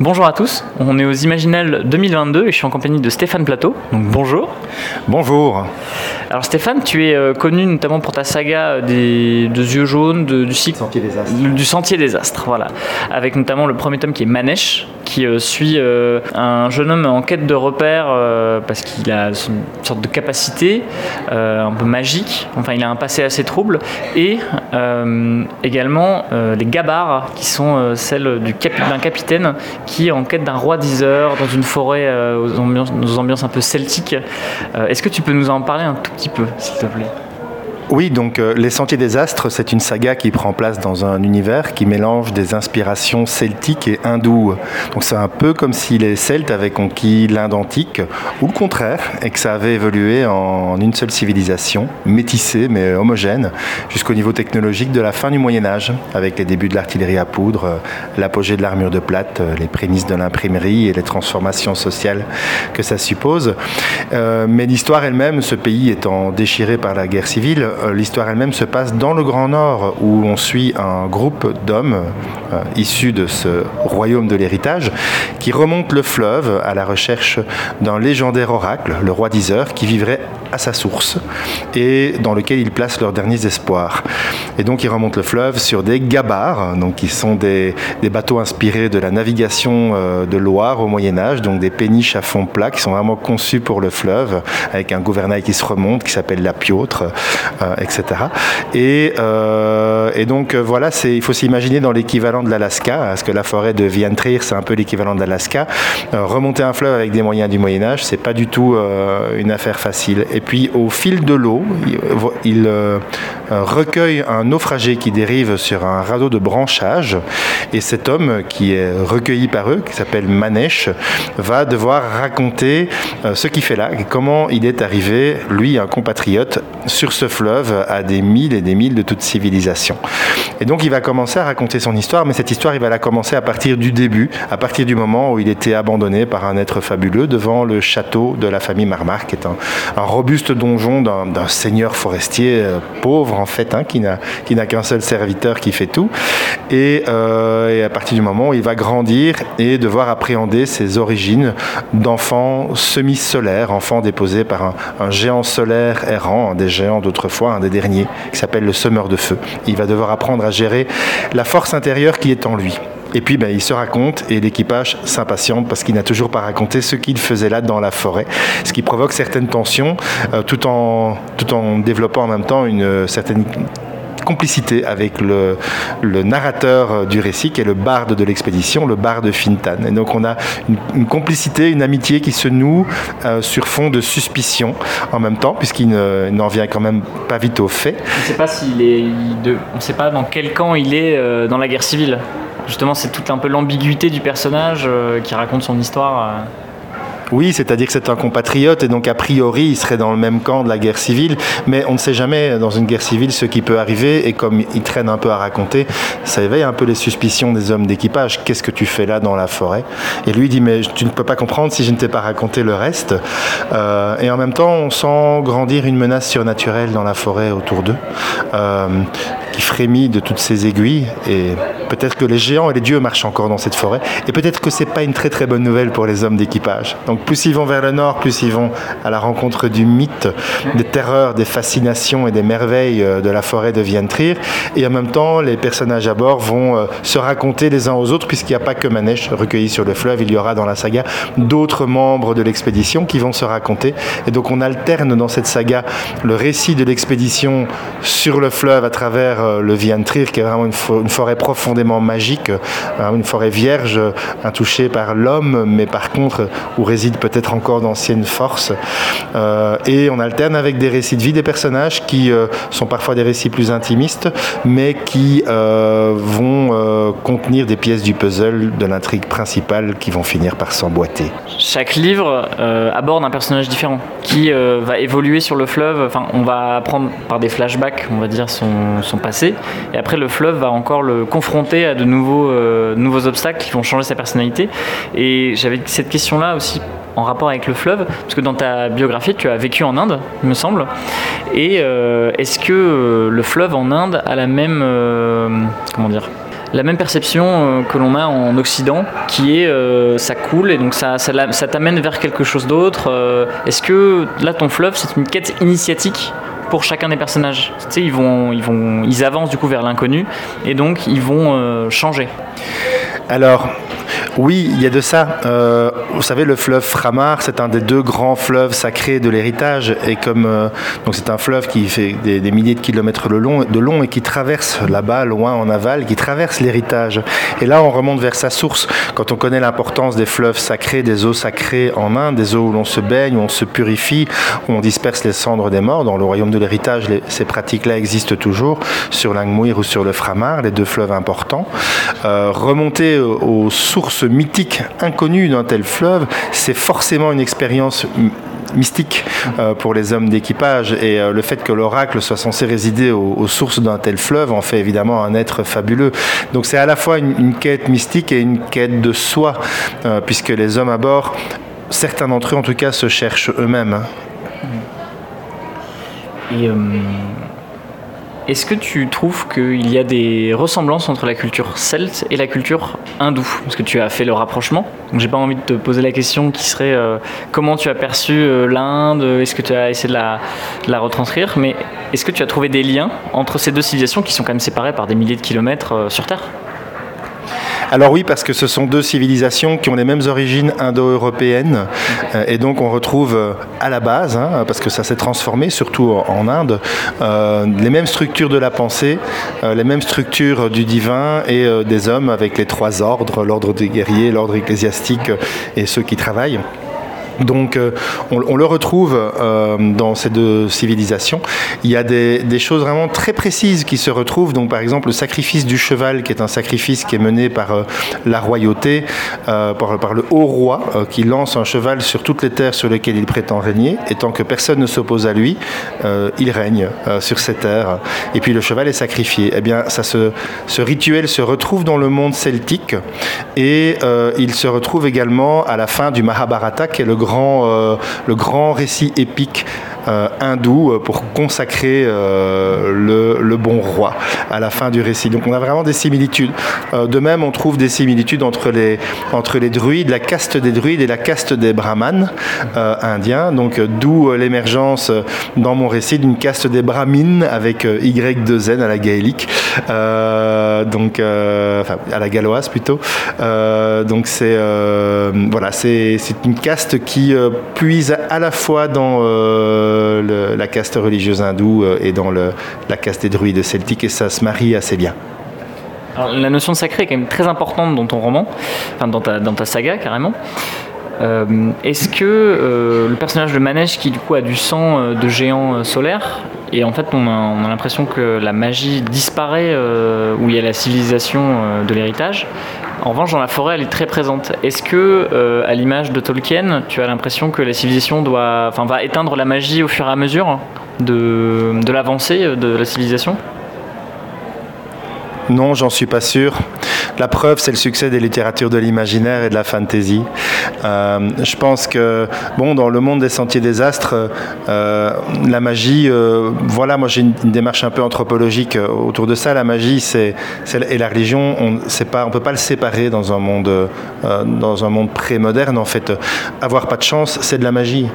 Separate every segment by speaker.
Speaker 1: Bonjour à tous, on est aux Imaginales 2022 et je suis en compagnie de Stéphane Plateau. Donc bonjour.
Speaker 2: Bonjour.
Speaker 1: Alors Stéphane, tu es euh, connu notamment pour ta saga euh, des yeux jaunes, du cycle
Speaker 2: Sentier des Astres.
Speaker 1: du Sentier des Astres, voilà, avec notamment le premier tome qui est Manesh, qui euh, suit un jeune homme en quête de repères parce qu'il a une sorte de capacité un peu magique. Enfin, il a un passé assez trouble et également les gabarres qui sont celles du d'un capitaine qui est en quête d'un roi diseur dans une forêt aux ambiances, aux ambiances un peu celtiques. Est-ce que tu peux nous en parler un tout petit peu, s'il te plaît?
Speaker 2: Oui, donc euh, Les Sentiers des Astres, c'est une saga qui prend place dans un univers qui mélange des inspirations celtiques et hindoues. Donc c'est un peu comme si les Celtes avaient conquis l'Inde antique, ou le contraire, et que ça avait évolué en une seule civilisation, métissée mais homogène, jusqu'au niveau technologique de la fin du Moyen Âge, avec les débuts de l'artillerie à poudre, euh, l'apogée de l'armure de plate, euh, les prémices de l'imprimerie et les transformations sociales que ça suppose. mais l'histoire elle-même, ce pays étant déchiré par la guerre civile, l'histoire elle-même se passe dans le Grand Nord, où on suit un groupe d'hommes euh, issus de ce royaume de l'héritage qui remontent le fleuve à la recherche d'un légendaire oracle, le roi d'Iseur, qui vivrait à sa source et dans lequel ils placent leurs derniers espoirs. Et donc ils remontent le fleuve sur des gabarres, donc qui sont des, bateaux inspirés de la navigation euh, de Loire au Moyen Âge, donc des péniches à fond plat qui sont vraiment conçus pour le fleuve, avec un gouvernail qui se remonte, qui s'appelle la piautre, euh, etc. Et, euh, et donc voilà, il faut s'imaginer dans l'équivalent de l'Alaska, parce que la forêt de Vientrir, c'est un peu l'équivalent de l'Alaska. remonter un fleuve avec des moyens du Moyen Âge, c'est pas du tout une affaire facile. Et puis au fil de l'eau, il, euh, recueille un naufragé qui dérive sur un radeau de branchage. Et cet homme qui est recueilli par eux, qui s'appelle Manesh, va devoir raconter euh, ce qu'il fait là comment il est arrivé, lui, un compatriote, sur ce fleuve à des milles et des milles de toute civilisation. Et donc il va commencer à raconter son histoire, mais cette histoire, il va la commencer à partir du début, à partir du moment où il était abandonné par un être fabuleux devant le château de la famille Marmar, qui est un, un robuste donjon d'un seigneur forestier euh, pauvre en fait, hein, qui n'a qu'un seul serviteur qui fait tout. Euh, et, à partir du moment où il va grandir et devoir appréhender ses origines d'enfant semi-solaire, enfant déposé par un, géant solaire errant, un des géants d'autrefois, un des derniers, qui s'appelle le semeur de feu. Il va devoir apprendre à gérer la force intérieure qui est en lui. Et puis ben, il se raconte et l'équipage s'impatiente parce qu'il n'a toujours pas raconté ce qu'il faisait là dans la forêt, ce qui provoque certaines tensions euh, tout, en, tout en développant en même temps une euh, certaine complicité avec le, narrateur du récit, qui est le barde de l'expédition, le barde Fintan. Et donc on a une, complicité, une amitié qui se noue euh, sur fond de suspicion en même temps, puisqu'il n'en vient quand même pas vite au fait.
Speaker 1: On ne sait pas dans quel camp il est dans la guerre civile. Justement, c'est toute un peu l'ambiguïté du personnage euh, qui raconte son histoire. Euh.
Speaker 2: Oui, c'est-à-dire que c'est un compatriote et donc a priori il serait dans le même camp de la guerre civile, mais on ne sait jamais dans une guerre civile ce qui peut arriver et comme il traîne un peu à raconter, ça éveille un peu les suspicions des hommes d'équipage. Qu'est-ce que tu fais là dans la forêt? Et lui dit mais tu ne peux pas comprendre si je ne t'ai pas raconté le reste. Euh, et en même temps on sent grandir une menace surnaturelle dans la forêt autour d'eux. qui frémit de toutes ces aiguilles et peut-être que les géants et les dieux marchent encore dans cette forêt et peut-être que c'est pas une très très bonne nouvelle pour les hommes d'équipage. Plus ils vont vers le nord, plus ils vont à la rencontre du mythe, des terreurs, des fascinations et des merveilles euh, de la forêt de Vientrir. Et en même temps les personnages à bord vont euh, se raconter les uns aux autres puisqu'il n'y a pas que Manèche recueilli sur le fleuve, il y aura dans la saga d'autres membres de l'expédition qui vont se raconter. Et donc on alterne dans cette saga le récit de l'expédition sur le fleuve à travers euh, le Vientrir qui est vraiment une forêt profondément magique, une forêt vierge, intouchée par l'homme, mais par contre où peut-être encore d'anciennes forces. Euh, et on alterne avec des récits de vie des personnages qui euh, sont parfois des récits plus intimistes, mais qui vont contenir des pièces du puzzle de l'intrigue principale qui vont finir par s'emboîter.
Speaker 1: Chaque livre aborde un personnage différent qui va évoluer sur le fleuve. Enfin, on va apprendre par des flashbacks, on va dire, son, passé. Et après, le fleuve va encore le confronter à de nouveaux, euh, nouveaux obstacles qui vont changer sa personnalité. Et j'avais cette question-là aussi en rapport avec le fleuve, parce que dans ta biographie, tu as vécu en Inde, il me semble. Et euh, est-ce que euh, le fleuve en Inde a la même, comment dire, la même perception que l'on a en Occident, qui est ça coule et donc ça t'amène vers quelque chose d'autre. Est-ce que là, ton fleuve, c'est une quête initiatique pour chacun des personnages? Tu sais, ils vont, ils vont, ils avancent du coup vers l'inconnu et donc ils vont changer.
Speaker 2: Alors, oui, il y a de ça. Euh, vous savez, le fleuve Framar, c'est un des deux grands fleuves sacrés de l'héritage. Et comme euh, donc c'est un fleuve qui fait des, milliers de kilomètres de long, et qui traverse là-bas, loin en aval, qui traverse l'héritage. Et là, on remonte vers sa source. Quand on connaît l'importance des fleuves sacrés, des eaux sacrées en Inde, des eaux où l'on se baigne, où on se purifie, où on disperse les cendres des morts, dans le royaume de l'héritage, ces pratiques-là existent toujours sur l'Angmouir ou sur le Framar, les deux fleuves importants. Euh, remonter aux sources mythique, inconnu d'un tel fleuve, c'est forcément une expérience mystique euh, pour les hommes d'équipage et euh, le fait que l'oracle soit censé résider aux, sources d'un tel fleuve en fait évidemment un être fabuleux. Donc c'est à la fois une, quête mystique et une quête de soi euh, puisque les hommes à bord, certains d'entre eux en tout cas, se cherchent eux-mêmes. Hein.
Speaker 1: Et est-ce que tu trouves qu'il y a des ressemblances entre la culture celte et la culture hindoue? Parce que tu as fait le rapprochement. Donc j'ai pas envie de te poser la question qui serait euh, comment tu as perçu euh, l'Inde? Est-ce que tu as essayé de la, retranscrire? Mais est-ce que tu as trouvé des liens entre ces deux civilisations qui sont quand même séparées par des milliers de kilomètres euh, sur Terre?
Speaker 2: Alors oui, parce que ce sont deux civilisations qui ont les mêmes origines indo-européennes. Euh, et donc on retrouve euh, à la base, hein, parce que ça s'est transformé, surtout en Inde, euh, les mêmes structures de la pensée, les mêmes structures du divin et des hommes avec les trois ordres, l'ordre des guerriers, l'ordre ecclésiastique et ceux qui travaillent. Donc euh, on, le retrouve euh, dans ces deux civilisations. Il y a des, choses vraiment très précises qui se retrouvent. Donc par exemple le sacrifice du cheval, qui est un sacrifice qui est mené par euh, la royauté, par, le haut roi, qui lance un cheval sur toutes les terres sur lesquelles il prétend régner. Et tant que personne ne s'oppose à lui, il règne sur ces terres. Et puis le cheval est sacrifié. Eh bien, ça ce rituel se retrouve dans le monde celtique et il se retrouve également à la fin du Mahabharata, qui est le grand euh, le grand récit épique euh, hindou euh, pour consacrer le, bon roi à la fin du récit. Donc on a vraiment des similitudes. de même, on trouve des similitudes entre les, entre les druides, la caste des druides et la caste des brahmanes indiens. Donc d'où l'émergence dans mon récit d'une caste des brahmines avec Y2N à la gaélique, donc à la galloise plutôt. donc c'est voilà, c'est une caste qui euh, puise à la fois dans euh, la caste religieuse hindoue euh, et dans la caste des druides celtiques, et ça se marie assez bien.
Speaker 1: la notion de sacré est quand même très importante dans ton roman, enfin dans ta, dans ta saga carrément. Est-ce que le personnage de Manège, qui du coup a du sang de géant solaire, et en fait on a, l'impression que la magie disparaît où il y a la civilisation de l'héritage, en revanche, dans la forêt, elle est très présente. Est-ce que, euh, à l'image de Tolkien, tu as l'impression que la civilisation va éteindre la magie au fur et à mesure de l'avancée de la civilisation?
Speaker 2: Non, j'en suis pas sûr. La preuve, c'est le succès des littératures de l'imaginaire et de la fantasy. Euh, je pense que, bon, dans le monde des sentiers des astres, euh, la magie, euh, voilà, moi j'ai une, démarche un peu anthropologique autour de ça. La magie, c'est, et la religion, on ne peut pas le séparer dans un monde, dans un monde pré-moderne. En fait, avoir pas de chance, c'est de la magie.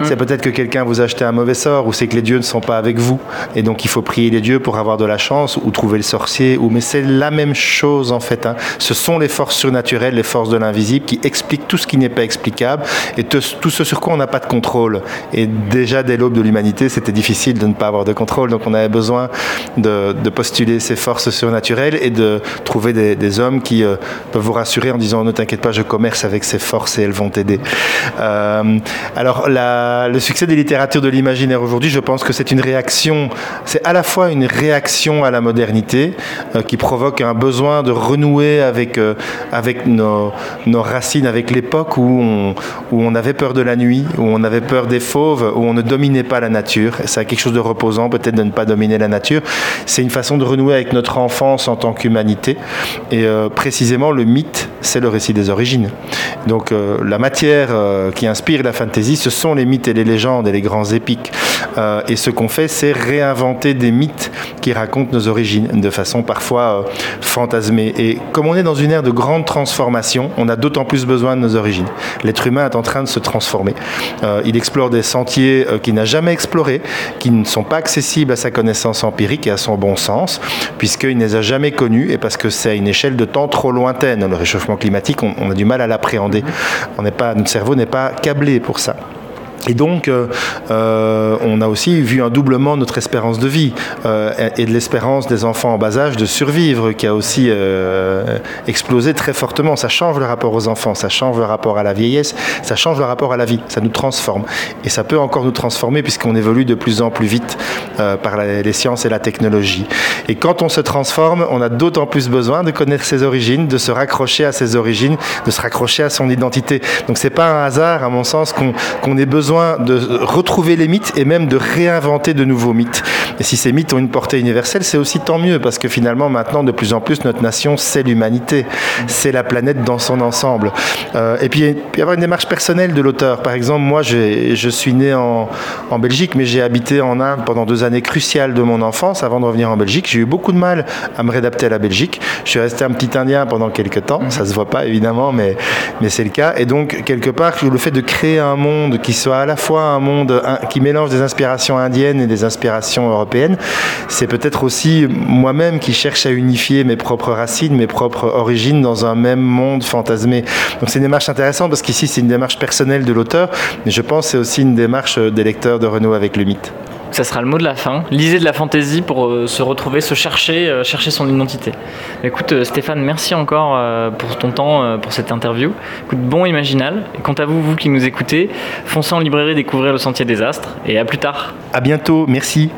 Speaker 2: Mm. C'est peut-être que quelqu'un vous a acheté un mauvais sort, ou c'est que les dieux ne sont pas avec vous, et donc il faut prier les dieux pour avoir de la chance, ou trouver le sorcier, ou mais c'est la même chose en fait. Hein. Ce sont les forces surnaturelles, les forces de l'invisible qui expliquent tout ce qui n'est pas explicable, et tout ce sur quoi on n'a pas de contrôle. Et déjà dès l'aube de l'humanité, c'était difficile de ne pas avoir de contrôle, donc on avait besoin de, postuler ces forces surnaturelles et de trouver des, hommes qui euh, peuvent vous rassurer en disant ne t'inquiète pas, je commerce avec ces forces et elles vont t'aider. Euh, alors le succès des littératures de l'imaginaire aujourd'hui, je pense que c'est une réaction, c'est à la fois une réaction à la modernité euh, qui provoque un besoin de renouer avec, euh, nos, racines, avec l'époque où on, avait peur de la nuit, où on avait peur des fauves, où on ne dominait pas la nature. C'est quelque chose de reposant peut-être de ne pas dominer la nature. C'est une façon de renouer avec notre enfance en tant qu'humanité. Et euh, précisément, le mythe, c'est le récit des origines. Donc euh, la matière qui inspire la fantasy, ce sont les mythes et les légendes et les grands épiques. et ce qu'on fait, c'est réinventer des mythes qui racontent nos origines de façon parfois fantasmée. Et comme on est dans une ère de grande transformation, on a d'autant plus besoin de nos origines. L'être humain est en train de se transformer. Euh, il explore des sentiers euh, qu'il n'a jamais explorés, qui ne sont pas accessibles à sa connaissance empirique et à son bon sens, puisqu'il ne les a jamais connus et parce que c'est à une échelle de temps trop lointaine. Le réchauffement climatique, on, on a du mal à l'appréhender. On n'est pas, notre cerveau n'est pas câblé pour ça. Et donc, euh, euh, on a aussi vu un doublement de notre espérance de vie euh, et de l'espérance des enfants en bas âge de survivre qui a aussi explosé très fortement. Ça change le rapport aux enfants, ça change le rapport à la vieillesse, ça change le rapport à la vie, ça nous transforme. Et ça peut encore nous transformer puisqu'on évolue de plus en plus vite par les sciences et la technologie. Et quand on se transforme, on a d'autant plus besoin de connaître ses origines, de se raccrocher à ses origines, de se raccrocher à son identité. Donc c'est pas un hasard, à mon sens, qu'on qu ait besoin de retrouver les mythes et même de réinventer de nouveaux mythes. Et si ces mythes ont une portée universelle, c'est aussi tant mieux, parce que finalement, maintenant, de plus en plus, notre nation, c'est l'humanité, c'est la planète dans son ensemble. Euh, et puis, il y avoir une démarche personnelle de l'auteur. Par exemple, moi, je suis né en, en Belgique, mais j'ai habité en Inde pendant deux années cruciales de mon enfance avant de revenir en Belgique. J'ai eu beaucoup de mal à me réadapter à la Belgique. Je suis resté un petit Indien pendant quelques temps. Ça se voit pas, évidemment, mais, mais c'est le cas. Et donc, quelque part, le fait de créer un monde qui soit à la fois un monde qui mélange des inspirations indiennes et des inspirations européennes, c'est peut-être aussi moi-même qui cherche à unifier mes propres racines, mes propres origines dans un même monde fantasmé. Donc c'est une démarche intéressante parce qu'ici c'est une démarche personnelle de l'auteur, mais je pense c'est aussi une démarche des lecteurs de Renault avec le mythe.
Speaker 1: Ça sera le mot de la fin. Lisez de la fantaisie pour euh, se retrouver, se chercher, euh, chercher son identité. Écoute, euh, Stéphane, merci encore euh, pour ton temps, euh, pour cette interview. Écoute, bon Imaginal. Et quant à vous, vous qui nous écoutez, foncez en librairie découvrir le Sentier des Astres. Et à plus tard.
Speaker 2: À bientôt. Merci.